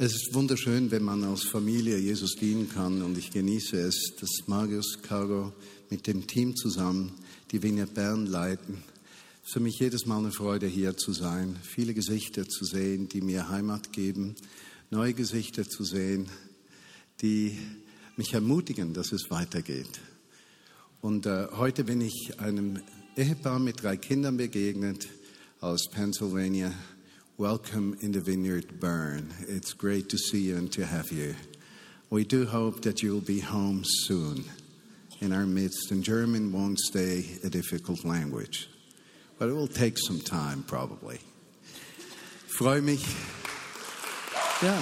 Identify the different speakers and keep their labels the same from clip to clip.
Speaker 1: Es ist wunderschön, wenn man als Familie Jesus dienen kann und ich genieße es, dass Marius Caro mit dem Team zusammen die Vineyard Bern leiten. Es ist für mich jedes Mal eine Freude, hier zu sein, viele Gesichter zu sehen, die mir Heimat geben, neue Gesichter zu sehen, die mich ermutigen, dass es weitergeht. Und äh, heute bin ich einem Ehepaar mit drei Kindern begegnet aus Pennsylvania. Welcome in the Vineyard Burn. It's great to see you and to have you. We do hope that you'll be home soon in our midst, and German won't stay a difficult language, but it will take some time probably. Freue mich. Ja.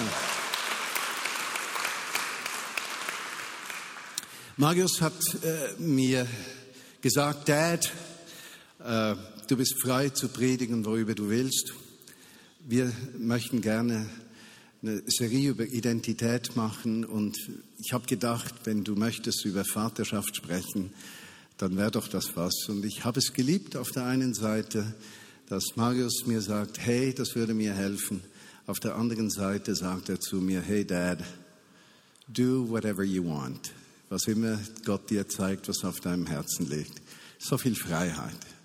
Speaker 1: Marius hat äh, mir gesagt, Dad, äh, du bist frei zu predigen, worüber du willst. Wir möchten gerne eine Serie über Identität machen und ich habe gedacht, wenn du möchtest über Vaterschaft sprechen, dann wäre doch das was. Und ich habe es geliebt auf der einen Seite, dass Marius mir sagt, hey, das würde mir helfen. Auf der anderen Seite sagt er zu mir, hey Dad, do whatever you want. Was immer Gott dir zeigt, was auf deinem Herzen liegt. So viel Freiheit.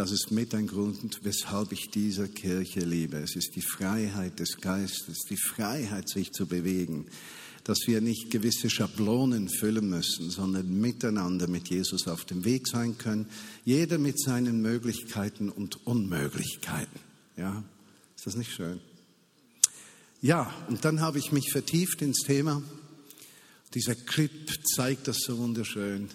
Speaker 1: Das ist mit ein Grund, weshalb ich diese Kirche liebe. Es ist die Freiheit des Geistes, die Freiheit, sich zu bewegen, dass wir nicht gewisse Schablonen füllen müssen, sondern miteinander mit Jesus auf dem Weg sein können, jeder mit seinen Möglichkeiten und Unmöglichkeiten. Ja, ist das nicht schön? Ja, und dann habe ich mich vertieft ins Thema. Dieser Clip zeigt das so wunderschön.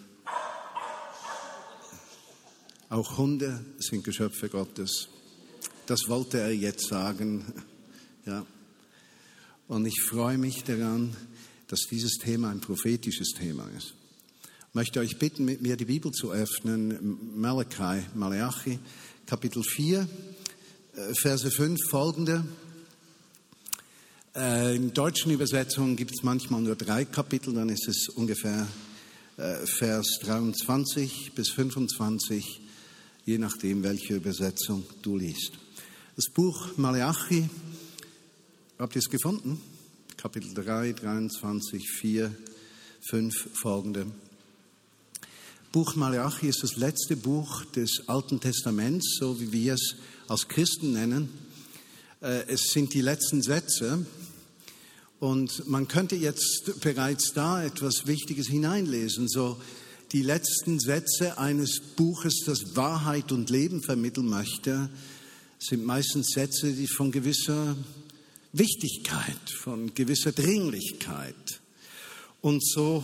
Speaker 1: Auch Hunde sind Geschöpfe Gottes. Das wollte er jetzt sagen. Ja. Und ich freue mich daran, dass dieses Thema ein prophetisches Thema ist. Ich möchte euch bitten, mit mir die Bibel zu öffnen. Malachi, Malachi, Kapitel 4, äh, Verse 5 folgende. Äh, in deutschen Übersetzungen gibt es manchmal nur drei Kapitel, dann ist es ungefähr äh, Vers 23 bis 25 je nachdem, welche Übersetzung du liest. Das Buch Malachi, habt ihr es gefunden? Kapitel 3, 23, 4, 5 folgende. Buch Malachi ist das letzte Buch des Alten Testaments, so wie wir es als Christen nennen. Äh, es sind die letzten Sätze und man könnte jetzt bereits da etwas Wichtiges hineinlesen, so die letzten Sätze eines Buches, das Wahrheit und Leben vermitteln möchte, sind meistens Sätze, die von gewisser Wichtigkeit, von gewisser Dringlichkeit. Und so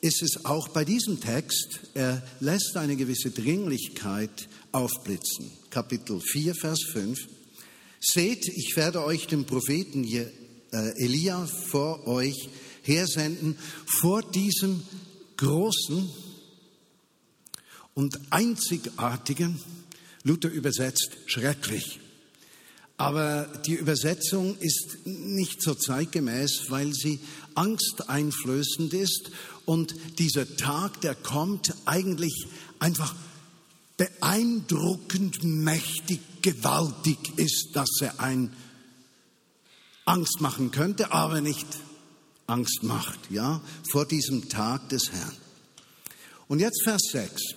Speaker 1: ist es auch bei diesem Text. Er lässt eine gewisse Dringlichkeit aufblitzen. Kapitel 4, Vers 5. Seht, ich werde euch den Propheten äh, Elia vor euch hersenden, vor diesem großen und einzigartigen, Luther übersetzt schrecklich. Aber die Übersetzung ist nicht so zeitgemäß, weil sie angsteinflößend ist und dieser Tag, der kommt, eigentlich einfach beeindruckend mächtig, gewaltig ist, dass er ein Angst machen könnte, aber nicht Angst macht, ja, vor diesem Tag des Herrn. Und jetzt Vers 6.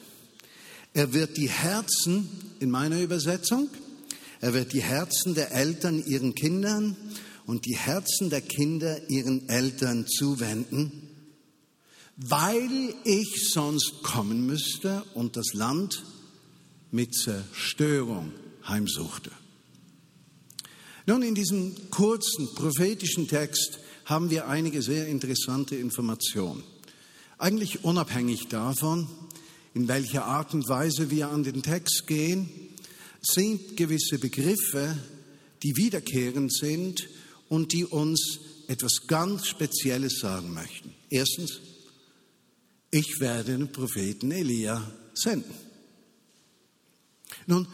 Speaker 1: Er wird die Herzen, in meiner Übersetzung, er wird die Herzen der Eltern ihren Kindern und die Herzen der Kinder ihren Eltern zuwenden, weil ich sonst kommen müsste und das Land mit Zerstörung heimsuchte. Nun, in diesem kurzen prophetischen Text haben wir einige sehr interessante Informationen. Eigentlich unabhängig davon, in welcher Art und Weise wir an den Text gehen, sind gewisse Begriffe, die wiederkehrend sind und die uns etwas ganz Spezielles sagen möchten. Erstens, ich werde den Propheten Elia senden. Nun,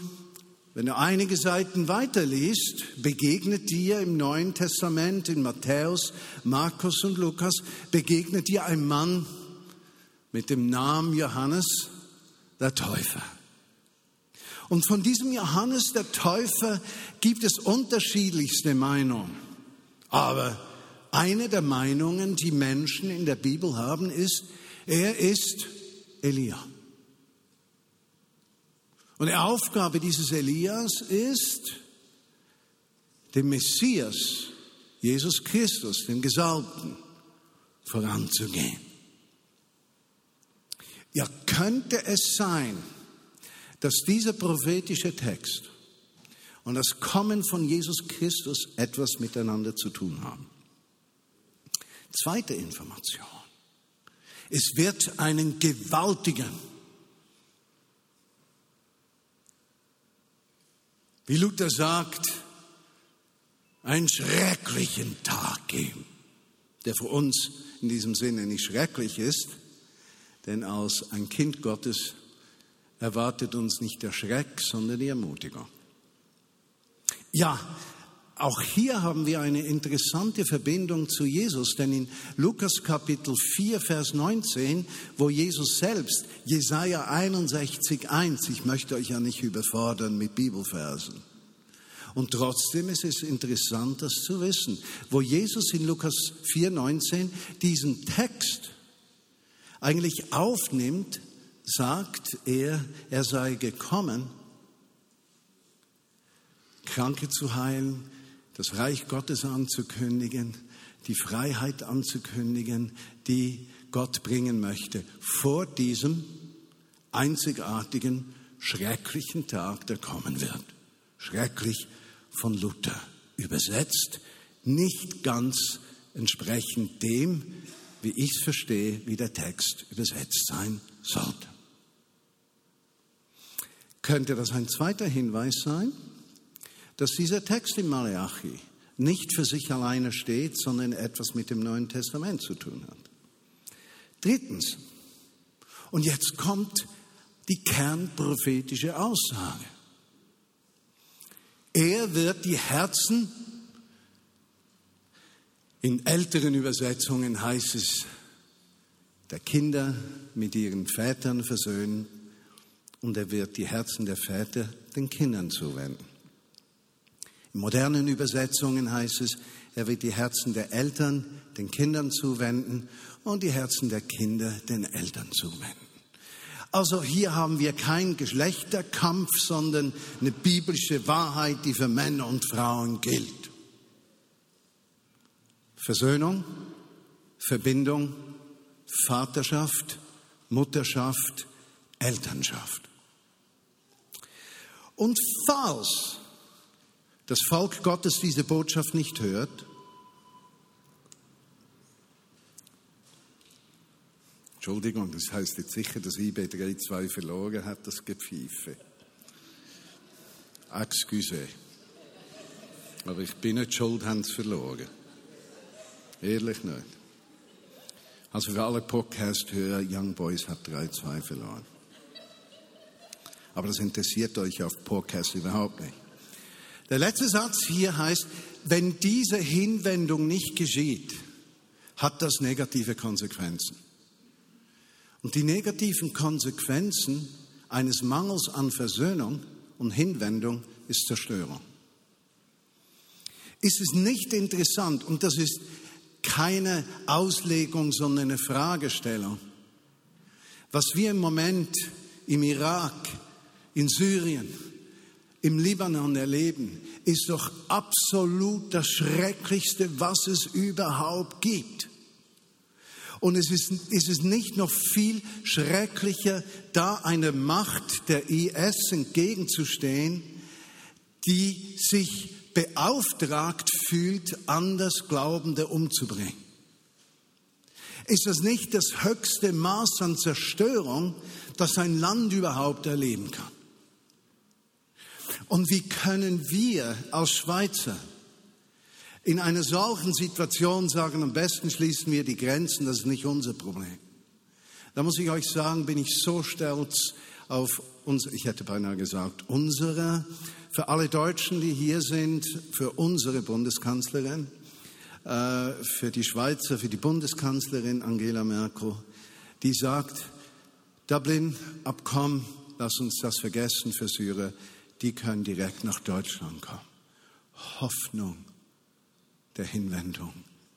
Speaker 1: wenn du einige Seiten weiterliest, begegnet dir im Neuen Testament, in Matthäus, Markus und Lukas, begegnet dir ein Mann, mit dem Namen Johannes der Täufer. Und von diesem Johannes der Täufer gibt es unterschiedlichste Meinungen. Aber eine der Meinungen, die Menschen in der Bibel haben, ist, er ist Elia. Und die Aufgabe dieses Elias ist, dem Messias, Jesus Christus, dem Gesalbten, voranzugehen. Ja, könnte es sein, dass dieser prophetische Text und das Kommen von Jesus Christus etwas miteinander zu tun haben? Zweite Information. Es wird einen gewaltigen, wie Luther sagt, einen schrecklichen Tag geben, der für uns in diesem Sinne nicht schrecklich ist, denn als ein Kind Gottes erwartet uns nicht der Schreck, sondern die Ermutigung. Ja, auch hier haben wir eine interessante Verbindung zu Jesus, denn in Lukas Kapitel 4, Vers 19, wo Jesus selbst, Jesaja 61, 1, ich möchte euch ja nicht überfordern mit Bibelversen, und trotzdem ist es interessant, das zu wissen, wo Jesus in Lukas 4,19 diesen Text eigentlich aufnimmt, sagt er, er sei gekommen, Kranke zu heilen, das Reich Gottes anzukündigen, die Freiheit anzukündigen, die Gott bringen möchte, vor diesem einzigartigen, schrecklichen Tag, der kommen wird. Schrecklich von Luther übersetzt, nicht ganz entsprechend dem, wie ich es verstehe, wie der Text übersetzt sein sollte. Könnte das ein zweiter Hinweis sein, dass dieser Text in Malachi nicht für sich alleine steht, sondern etwas mit dem Neuen Testament zu tun hat? Drittens, und jetzt kommt die kernprophetische Aussage. Er wird die Herzen, in älteren Übersetzungen heißt es, der Kinder mit ihren Vätern versöhnen und er wird die Herzen der Väter den Kindern zuwenden. In modernen Übersetzungen heißt es, er wird die Herzen der Eltern den Kindern zuwenden und die Herzen der Kinder den Eltern zuwenden. Also hier haben wir keinen Geschlechterkampf, sondern eine biblische Wahrheit, die für Männer und Frauen gilt. Versöhnung, Verbindung, Vaterschaft, Mutterschaft, Elternschaft. Und falls das Volk Gottes diese Botschaft nicht hört, Entschuldigung, das heißt jetzt sicher, dass IB 3-2 verloren hat, das Gepfeife. Excuse. Aber ich bin nicht schuld, haben sie verloren. Ehrlich nicht. Also für alle Podcast-Hörer, Young Boys hat 3-2 verloren. Aber das interessiert euch auf Podcast überhaupt nicht. Der letzte Satz hier heißt, wenn diese Hinwendung nicht geschieht, hat das negative Konsequenzen. Und die negativen Konsequenzen eines Mangels an Versöhnung und Hinwendung ist Zerstörung. Ist es nicht interessant, und das ist keine Auslegung, sondern eine Fragestellung, was wir im Moment im Irak, in Syrien, im Libanon erleben, ist doch absolut das Schrecklichste, was es überhaupt gibt. Und es ist, es nicht noch viel schrecklicher, da einer Macht der IS entgegenzustehen, die sich beauftragt fühlt, Andersglaubende umzubringen. Ist das nicht das höchste Maß an Zerstörung, das ein Land überhaupt erleben kann? Und wie können wir als Schweizer in einer solchen Situation sagen, am besten schließen wir die Grenzen, das ist nicht unser Problem. Da muss ich euch sagen, bin ich so stolz auf ich hätte beinahe gesagt, unsere, für alle Deutschen, die hier sind, für unsere Bundeskanzlerin, äh, für die Schweizer, für die Bundeskanzlerin Angela Merkel, die sagt, Dublin-Abkommen, lass uns das vergessen für Syrer, die können direkt nach Deutschland kommen. Hoffnung der Hinwendung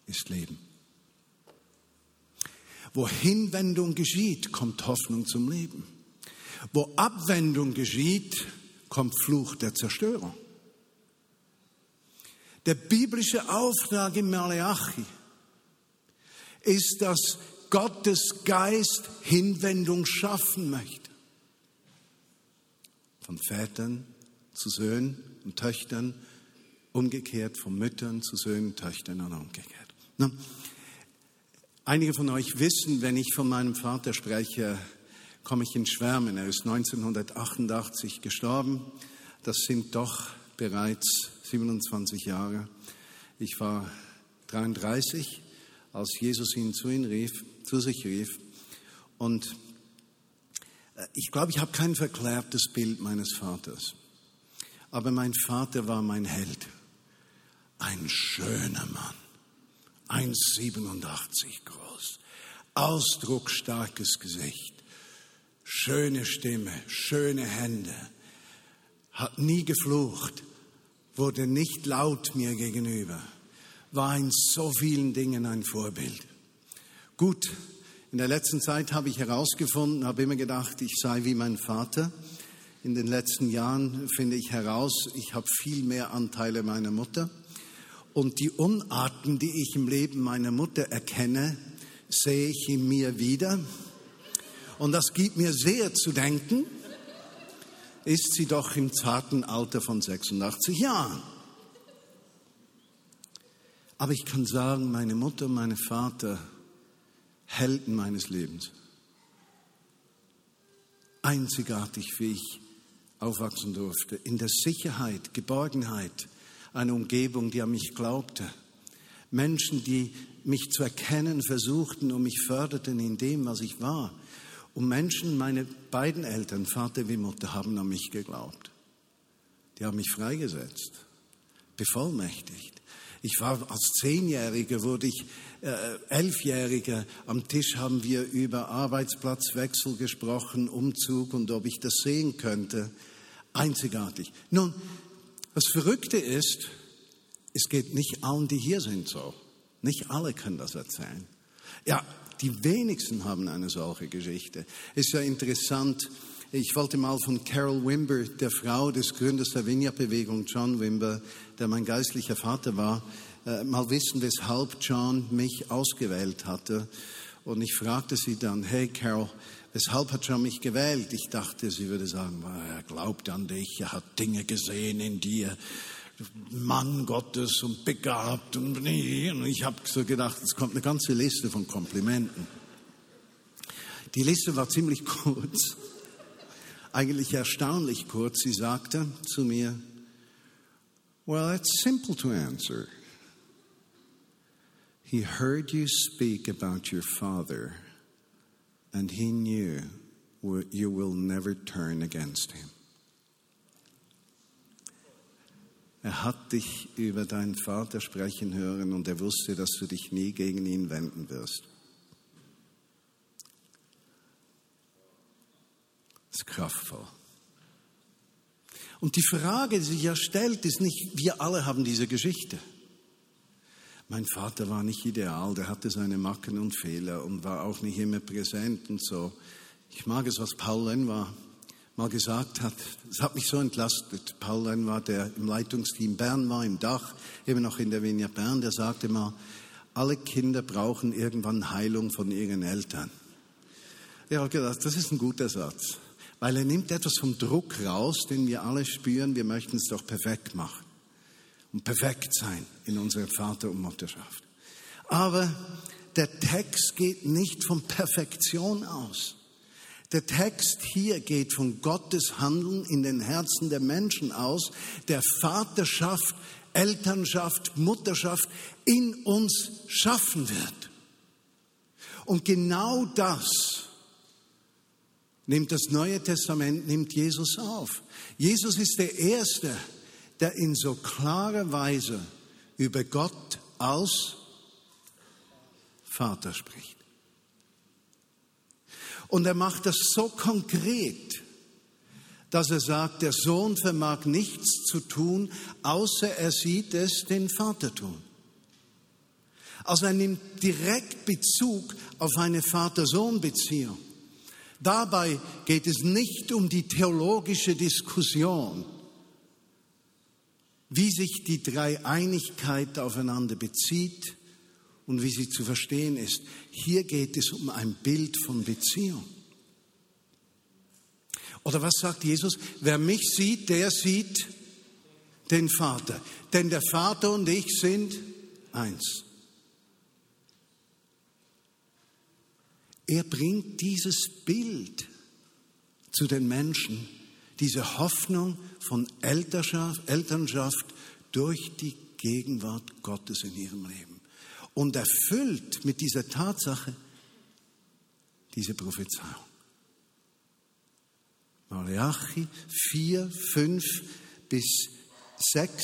Speaker 1: ist Leben. Wo Hinwendung geschieht, kommt Hoffnung zum Leben. Wo Abwendung geschieht, kommt Fluch der Zerstörung. Der biblische Auftrag im Malachi ist, dass Gottes Geist Hinwendung schaffen möchte. Von Vätern zu Söhnen und Töchtern, umgekehrt von Müttern zu Söhnen, Töchtern und umgekehrt. Na, einige von euch wissen, wenn ich von meinem Vater spreche, komme ich in Schwärmen. Er ist 1988 gestorben. Das sind doch bereits 27 Jahre. Ich war 33, als Jesus ihn zu, ihn rief, zu sich rief. Und äh, ich glaube, ich habe kein verklärtes Bild meines Vaters. Aber mein Vater war mein Held. Ein schöner Mann. 1,87 groß. Ausdrucksstarkes Gesicht schöne Stimme, schöne Hände, hat nie geflucht, wurde nicht laut mir gegenüber, war in so vielen Dingen ein Vorbild. Gut, in der letzten Zeit habe ich herausgefunden, habe immer gedacht, ich sei wie mein Vater. In den letzten Jahren finde ich heraus, ich habe viel mehr Anteile meiner Mutter. Und die Unarten, die ich im Leben meiner Mutter erkenne, sehe ich in mir wieder. Und das gibt mir sehr zu denken, ist sie doch im zarten Alter von 86 Jahren. Aber ich kann sagen, meine Mutter und mein Vater, Helden meines Lebens. Einzigartig, wie ich aufwachsen durfte, in der Sicherheit, Geborgenheit, eine Umgebung, die an mich glaubte. Menschen, die mich zu erkennen versuchten und mich förderten in dem, was ich war. Und Menschen, meine beiden Eltern, Vater wie Mutter, haben an mich geglaubt. Die haben mich freigesetzt, bevollmächtigt. Ich war als Zehnjähriger, wurde ich äh, Elfjähriger. Am Tisch haben wir über Arbeitsplatzwechsel gesprochen, Umzug und ob ich das sehen könnte. Einzigartig. Nun, das Verrückte ist, es geht nicht allen, die hier sind, so. Nicht alle können das erzählen. Ja, die wenigsten haben eine solche Geschichte. Es ist ja interessant. Ich wollte mal von Carol Wimber, der Frau des Gründers der Vineyard-Bewegung, John Wimber, der mein geistlicher Vater war, äh, mal wissen, weshalb John mich ausgewählt hatte. Und ich fragte sie dann, hey Carol, weshalb hat John mich gewählt? Ich dachte, sie würde sagen, er glaubt an dich, er hat Dinge gesehen in dir. Mann Gottes und begabt und ich habe so gedacht, es kommt eine ganze Liste von Komplimenten. Die Liste war ziemlich kurz, eigentlich erstaunlich kurz. Sie sagte zu mir, Well, it's simple to answer. He heard you speak about your father, and he knew you will never turn against him. Er hat dich über deinen Vater sprechen hören und er wusste, dass du dich nie gegen ihn wenden wirst. Das ist kraftvoll. Und die Frage, die sich ja stellt, ist nicht, wir alle haben diese Geschichte. Mein Vater war nicht ideal, der hatte seine Macken und Fehler und war auch nicht immer präsent und so. Ich mag es, was Paul Lenn war mal gesagt hat, es hat mich so entlastet. Paul war, der im Leitungsteam Bern war, im Dach, eben noch in der Vinia Bern, der sagte mal, alle Kinder brauchen irgendwann Heilung von ihren Eltern. Ich habe gedacht, das ist ein guter Satz, weil er nimmt etwas vom Druck raus, den wir alle spüren, wir möchten es doch perfekt machen und perfekt sein in unserer Vater- und Mutterschaft. Aber der Text geht nicht von Perfektion aus. Der Text hier geht von Gottes Handeln in den Herzen der Menschen aus, der Vaterschaft, Elternschaft, Mutterschaft in uns schaffen wird. Und genau das nimmt das Neue Testament, nimmt Jesus auf. Jesus ist der Erste, der in so klarer Weise über Gott als Vater spricht. Und er macht das so konkret, dass er sagt, der Sohn vermag nichts zu tun, außer er sieht es den Vater tun. Also er nimmt direkt Bezug auf eine Vater-Sohn-Beziehung. Dabei geht es nicht um die theologische Diskussion, wie sich die Dreieinigkeit aufeinander bezieht und wie sie zu verstehen ist. Hier geht es um ein Bild von Beziehung. Oder was sagt Jesus? Wer mich sieht, der sieht den Vater. Denn der Vater und ich sind eins. Er bringt dieses Bild zu den Menschen, diese Hoffnung von Elternschaft, Elternschaft durch die Gegenwart Gottes in ihrem Leben. Und erfüllt mit dieser Tatsache diese Prophezeiung. Malachi 4, 5 bis 6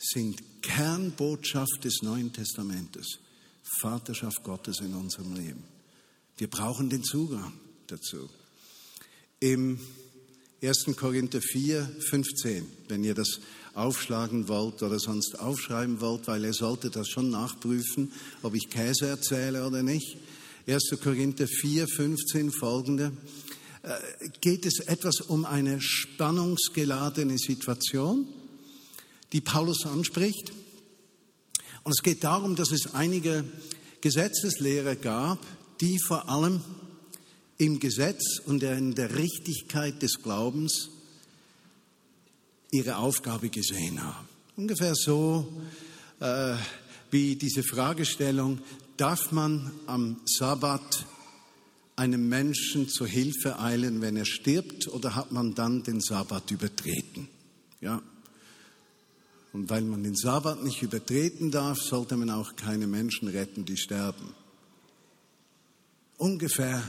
Speaker 1: sind Kernbotschaft des Neuen Testamentes. Vaterschaft Gottes in unserem Leben. Wir brauchen den Zugang dazu. Im 1. Korinther 4, 15, wenn ihr das aufschlagen wollt oder sonst aufschreiben wollt, weil ihr solltet das schon nachprüfen, ob ich Käse erzähle oder nicht. 1. Korinther 4, 15 folgende, äh, geht es etwas um eine spannungsgeladene Situation, die Paulus anspricht. Und es geht darum, dass es einige Gesetzeslehrer gab, die vor allem im Gesetz und in der Richtigkeit des Glaubens ihre Aufgabe gesehen haben. Ungefähr so äh, wie diese Fragestellung, darf man am Sabbat einem Menschen zur Hilfe eilen, wenn er stirbt, oder hat man dann den Sabbat übertreten? Ja. Und weil man den Sabbat nicht übertreten darf, sollte man auch keine Menschen retten, die sterben. Ungefähr,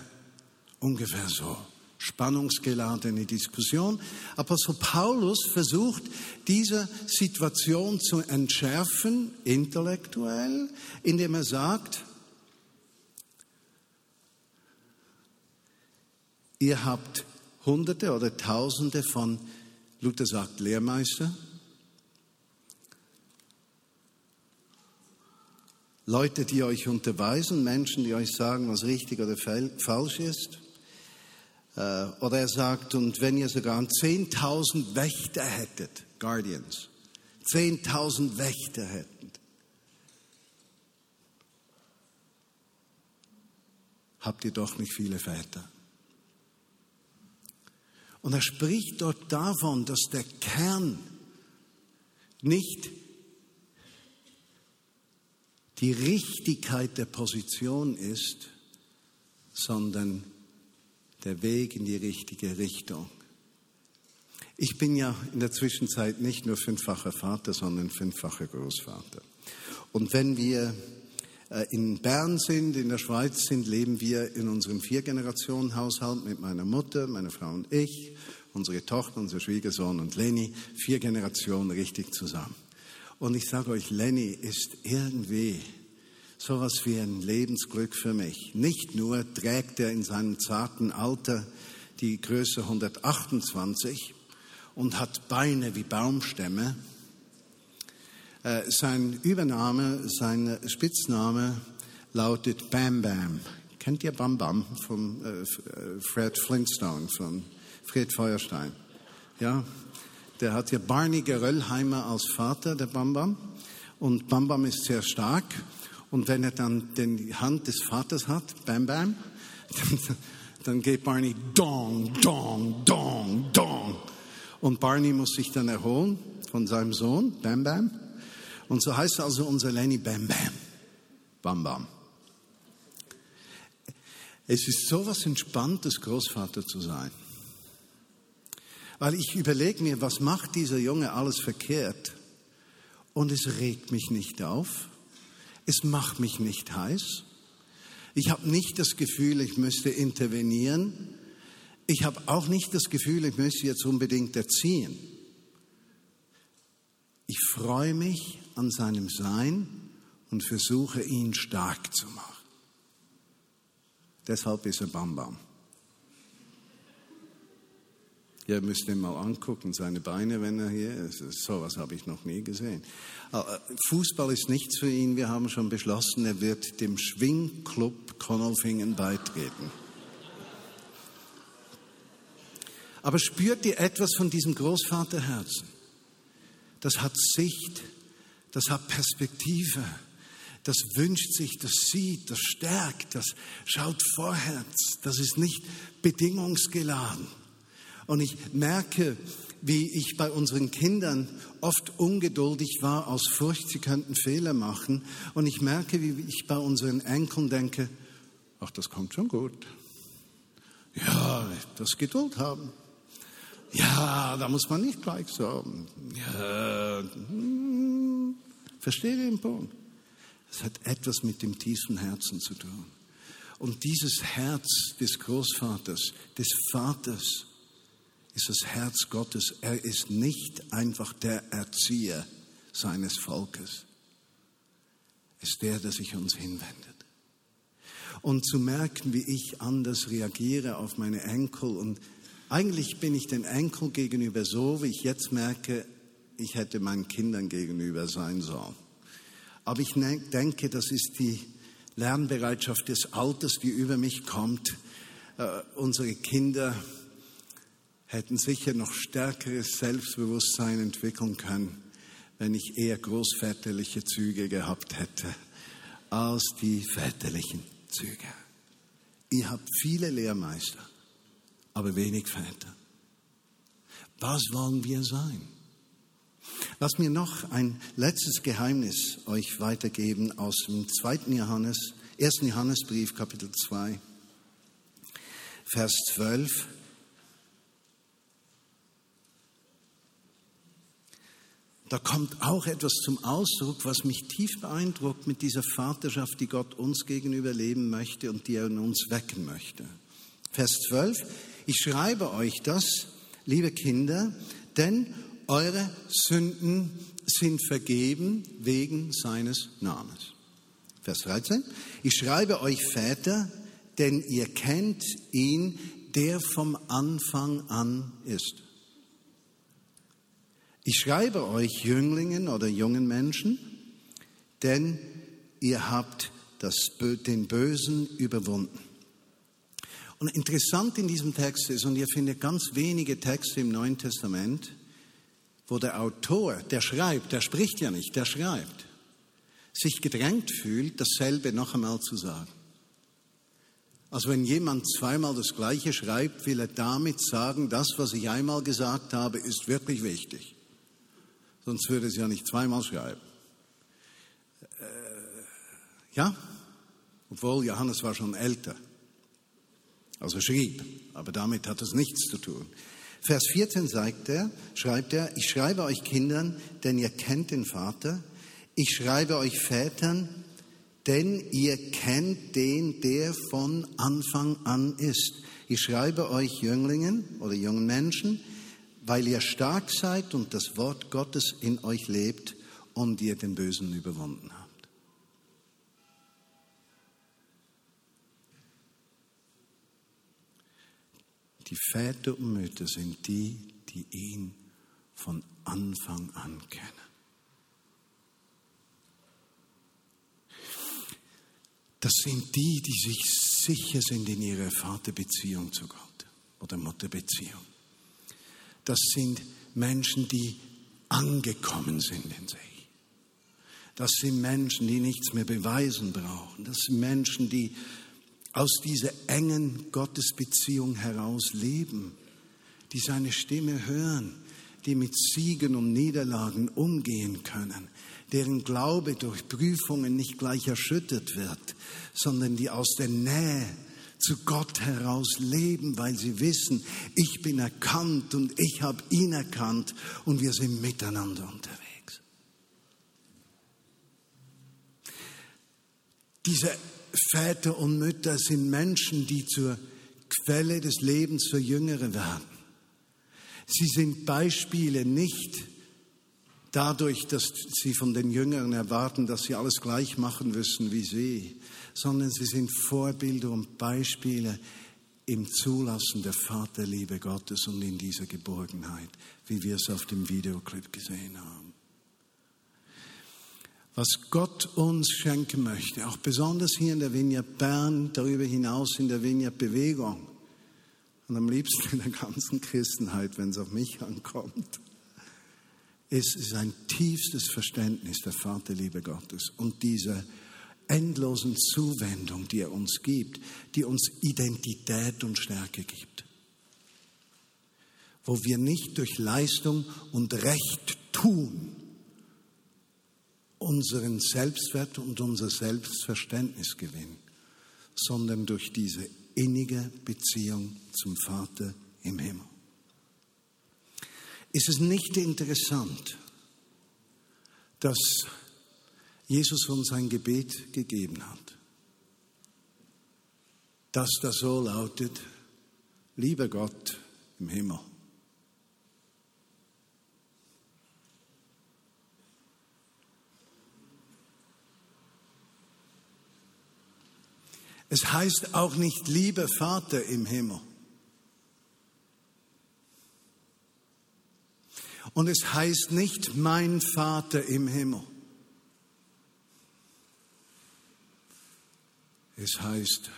Speaker 1: ungefähr so. Spannungsgeladene Diskussion. Apostel Paulus versucht, diese Situation zu entschärfen, intellektuell, indem er sagt, ihr habt Hunderte oder Tausende von, Luther sagt Lehrmeister, Leute, die euch unterweisen, Menschen, die euch sagen, was richtig oder falsch ist. Äh, oder er sagt, und wenn ihr sogar 10.000 Wächter hättet, Guardians, 10.000 Wächter hättet, habt ihr doch nicht viele Väter. Und er spricht dort davon, dass der Kern nicht die Richtigkeit der Position ist, sondern der Weg in die richtige Richtung. Ich bin ja in der Zwischenzeit nicht nur fünffacher Vater, sondern fünffacher Großvater. Und wenn wir äh, in Bern sind, in der Schweiz sind, leben wir in unserem Vier-Generationen-Haushalt mit meiner Mutter, meiner Frau und ich, unsere Tochter, unser Schwiegersohn und Leni, vier Generationen richtig zusammen. Und ich sage euch, Lenny ist irgendwie sowas wie ein Lebensglück für mich. Nicht nur trägt er in seinem zarten Alter die Größe 128 und hat Beine wie Baumstämme. Äh, sein Übername, sein Spitzname lautet Bam Bam. Kennt ihr Bam Bam von äh, äh, Fred Flintstone, von Fred Feuerstein? Ja, der hat ja Barney Geröllheimer als Vater, der Bambam. Und Bambam ist sehr stark. Und wenn er dann die Hand des Vaters hat, Bam Bam, dann, dann geht Barney Dong, Dong, Dong, Dong. Und Barney muss sich dann erholen von seinem Sohn, Bam Bam. Und so heißt also unser Lenny Bam Bam. Bam Bam. Es ist so was Entspanntes, Großvater zu sein. Weil ich überlege mir, was macht dieser Junge alles verkehrt? Und es regt mich nicht auf. Es macht mich nicht heiß. Ich habe nicht das Gefühl, ich müsste intervenieren. Ich habe auch nicht das Gefühl, ich müsste jetzt unbedingt erziehen. Ich freue mich an seinem Sein und versuche ihn stark zu machen. Deshalb ist er Bam Bam. Ihr müsst ihn mal angucken, seine Beine, wenn er hier ist. So was habe ich noch nie gesehen. Äh, Fußball ist nichts für ihn. Wir haben schon beschlossen, er wird dem Schwingclub Konolfingen beitreten. Aber spürt ihr etwas von diesem Großvaterherzen? Das hat Sicht, das hat Perspektive, das wünscht sich, das sieht, das stärkt, das schaut vorwärts, das ist nicht bedingungsgeladen. Und ich merke, wie ich bei unseren Kindern oft ungeduldig war aus Furcht, sie könnten Fehler machen. Und ich merke, wie ich bei unseren Enkeln denke, ach, das kommt schon gut. Ja, das Geduld haben. Ja, da muss man nicht gleich sagen. Ja, hm, verstehe den Punkt. Es hat etwas mit dem tiefen Herzen zu tun. Und dieses Herz des Großvaters, des Vaters, ist das Herz Gottes. Er ist nicht einfach der Erzieher seines Volkes. Er ist der, der sich uns hinwendet. Und zu merken, wie ich anders reagiere auf meine Enkel. Und eigentlich bin ich den Enkel gegenüber so, wie ich jetzt merke, ich hätte meinen Kindern gegenüber sein sollen. Aber ich ne-, denke, das ist die Lernbereitschaft des Alters, die über mich kommt. Uh, unsere Kinder hätten sicher noch stärkeres Selbstbewusstsein entwickeln können, wenn ich eher großväterliche Züge gehabt hätte als die väterlichen Züge. Ihr habt viele Lehrmeister, aber wenig Väter. Was wollen wir sein? Lass mir noch ein letztes Geheimnis euch weitergeben aus dem zweiten Johannes, ersten Johannesbrief, Kapitel 2, Vers 12. da kommt auch etwas zum Ausdruck, was mich tief beeindruckt mit dieser Vaterschaft, die Gott uns gegenüber leben möchte und die er in uns wecken möchte. Vers 12, ich schreibe euch das, liebe Kinder, denn eure Sünden sind vergeben wegen seines Namens. Vers 13, ich schreibe euch Väter, denn ihr kennt ihn, der vom Anfang an ist. Ich schreibe euch Jünglingen oder jungen Menschen, denn ihr habt das, den Bösen überwunden. Und interessant in diesem Text ist, und ihr findet ganz wenige Texte im Neuen Testament, wo der Autor, der schreibt, der spricht ja nicht, der schreibt, sich gedrängt fühlt, dasselbe noch einmal zu sagen. Also wenn jemand zweimal das Gleiche schreibt, will er damit sagen, das, was ich einmal gesagt habe, ist wirklich wichtig sonst würde es ja nicht zweimal schreiben. Äh, ja, obwohl Johannes war schon älter, also schrieb, aber damit hat es nichts zu tun. Vers 14 sagt er, schreibt er, ich schreibe euch Kindern, denn ihr kennt den Vater. Ich schreibe euch Vätern, denn ihr kennt den, der von Anfang an ist. Ich schreibe euch Jünglingen oder jungen Menschen, weil ihr stark seid und das Wort Gottes in euch lebt und ihr den Bösen überwunden habt. Die Väter und Mütter sind die, die ihn von Anfang an kennen. Das sind die, die sich sicher sind in ihrer Vaterbeziehung zu Gott oder Mutterbeziehung das sind Menschen, die angekommen sind in sich. Das sind Menschen, die nichts mehr beweisen brauchen. Das sind Menschen, die aus dieser engen Gottesbeziehung heraus leben, die seine Stimme hören, die mit Siegen und Niederlagen umgehen können, deren Glaube durch Prüfungen nicht gleich erschüttert wird, sondern die aus der Nähe zu Gott heraus leben, weil sie wissen, ich bin erkannt und ich habe ihn erkannt und wir sind miteinander unterwegs. Diese Väter und Mütter sind Menschen, die zur Quelle des Lebens für Jüngere werden. Sie sind Beispiele nicht dadurch, dass sie von den Jüngeren erwarten, dass sie alles gleich machen müssen wie sie, sondern sie sind Vorbilder und Beispiele im Zulassen der Vaterliebe Gottes und in dieser Geborgenheit, wie wir es auf dem Videoclip gesehen haben. Was Gott uns schenken möchte, auch besonders hier in der Vineyard Bern, darüber hinaus in der Vineyard Bewegung und am liebsten in der ganzen Christenheit, wenn es auf mich ankommt, ist, ist ein tiefstes Verständnis der Vaterliebe Gottes und diese endlosen Zuwendung, die er uns gibt, die uns Identität und Stärke gibt. Wo wir nicht durch Leistung und Recht tun unseren Selbstwert und unser Selbstverständnis gewinnen, sondern durch diese innige Beziehung zum Vater im Himmel. Ist es nicht interessant, dass Jesus uns ein Gebet gegeben hat, das da so lautet, lieber Gott im Himmel. Es heißt auch nicht, lieber Vater im Himmel. Und es heißt nicht, mein Vater im Himmel. Es heißt,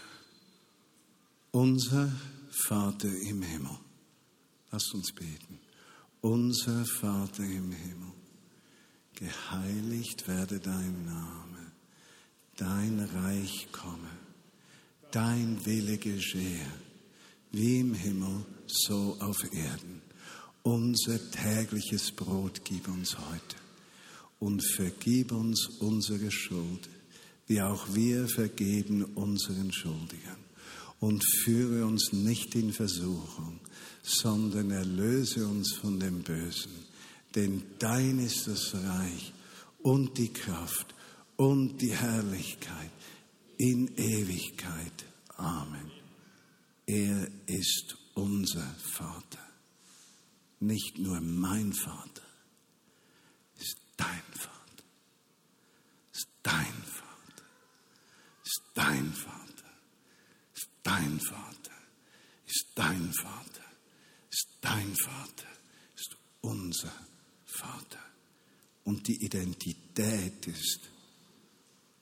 Speaker 1: unser Vater im Himmel. Lasst uns beten. Unser Vater im Himmel, geheiligt werde dein Name, dein Reich komme, dein Wille geschehe, wie im Himmel, so auf Erden. Unser tägliches Brot gib uns heute und vergib uns unsere Schuld wie auch wir vergeben unseren Schuldigern. Und führe uns nicht in Versuchung, sondern erlöse uns von dem Bösen. Denn dein ist das Reich und die Kraft und die Herrlichkeit in Ewigkeit. Amen. Er ist unser Vater. Nicht nur mein Vater, ist dein Vater. Ist dein Vater dein Vater, ist dein Vater, ist dein Vater, ist dein Vater, ist unser Vater. Und die Identität ist,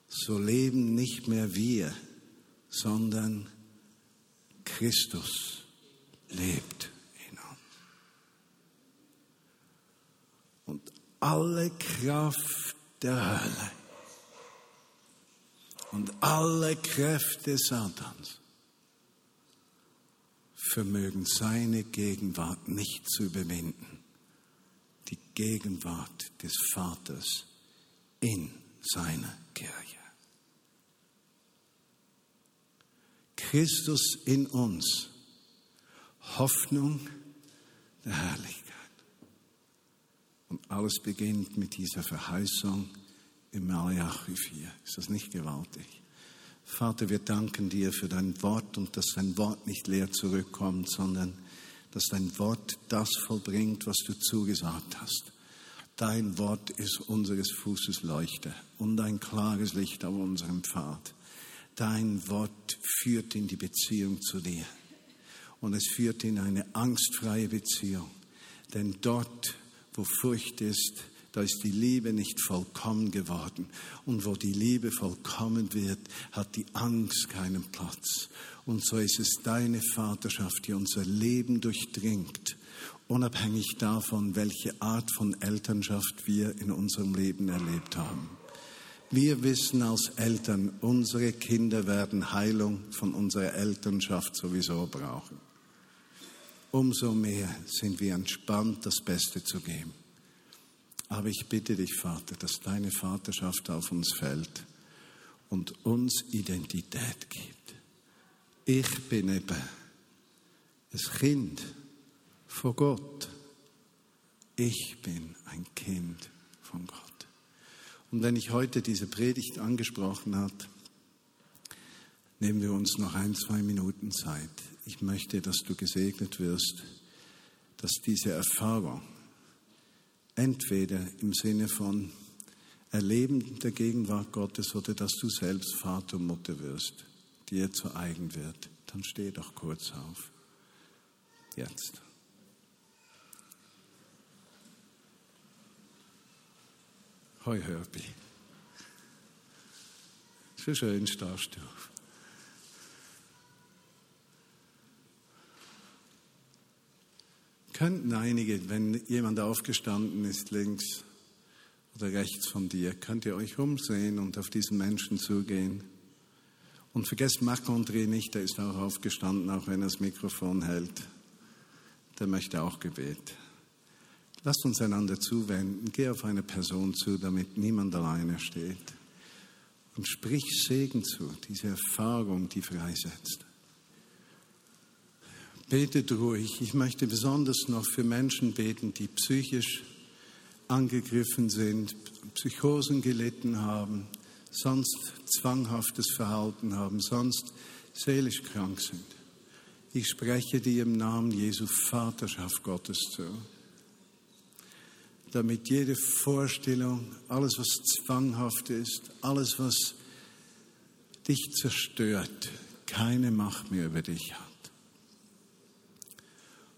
Speaker 1: so leben nicht mehr wir, sondern Christus lebt in uns. Und alle Kraft der Hölle und alle Kräfte Satans vermögen seine Gegenwart nicht zu überwinden. Die Gegenwart des Vaters in seiner Kirche. Christus in uns, Hoffnung der Herrlichkeit. Und alles beginnt mit dieser Verheißung, im Malachi 4. Ist das nicht gewaltig? Vater, wir danken dir für dein Wort und dass dein Wort nicht leer zurückkommt, sondern dass dein Wort das vollbringt, was du zugesagt hast. Dein Wort ist unseres Fußes Leuchte und ein klares Licht auf unserem Pfad. Dein Wort führt in die Beziehung zu dir und es führt in eine angstfreie Beziehung. Denn dort, wo Furcht ist, da ist die Liebe nicht vollkommen geworden. Und wo die Liebe vollkommen wird, hat die Angst keinen Platz. Und so ist es deine Vaterschaft, die unser Leben durchdringt, unabhängig davon, welche Art von Elternschaft wir in unserem Leben erlebt haben. Wir wissen als Eltern, unsere Kinder werden Heilung von unserer Elternschaft sowieso brauchen. Umso mehr sind wir entspannt, das Beste zu geben. Aber ich bitte dich, Vater, dass deine Vaterschaft auf uns fällt und uns Identität gibt. Ich bin eben ein Kind von Gott. Ich bin ein Kind von Gott. Und wenn ich heute diese Predigt angesprochen habe, nehmen wir uns noch ein, zwei Minuten Zeit. Ich möchte, dass du gesegnet wirst, dass diese Erfahrung, Entweder im Sinne von Erleben der Gegenwart Gottes oder dass du selbst Vater und Mutter wirst, dir zu eigen wird, Dann steh doch kurz auf. Jetzt. Hoi Hörbi. So schön stehst du. Könnten einige, wenn jemand aufgestanden ist, links oder rechts von dir, könnt ihr euch umsehen und auf diesen Menschen zugehen. Und vergesst Marc-André nicht, der ist auch aufgestanden, auch wenn er das Mikrofon hält. Der möchte auch Gebet. Lasst uns einander zuwenden. Geh auf eine Person zu, damit niemand alleine steht. Und sprich Segen zu, diese Erfahrung, die freisetzt. Betet ruhig. Ich möchte besonders noch für Menschen beten, die psychisch angegriffen sind, Psychosen gelitten haben, sonst zwanghaftes Verhalten haben, sonst seelisch krank sind. Ich spreche dir im Namen Jesu Vaterschaft Gottes zu damit jede Vorstellung, alles was zwanghaft ist, alles was dich zerstört, keine Macht mehr über dich hat.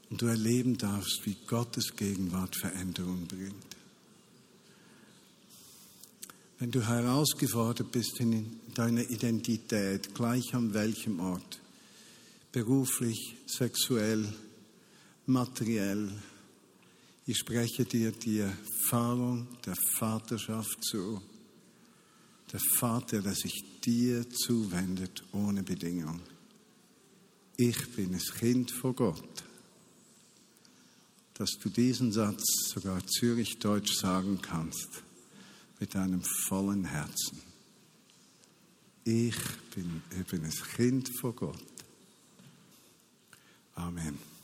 Speaker 1: Und du erleben darfst, wie Gottes Gegenwart Veränderung bringt. Wenn du herausgefordert bist in deiner Identität, gleich an welchem Ort, beruflich, sexuell, materiell, ich spreche dir die Erfahrung der Vaterschaft zu. Der Vater, der sich dir zuwendet ohne Bedingung. Ich bin das Kind vor Gott. Dass du diesen Satz sogar Zürich-Deutsch sagen kannst mit einem vollen Herzen. Ich bin eben das Kind vor Gott. Amen.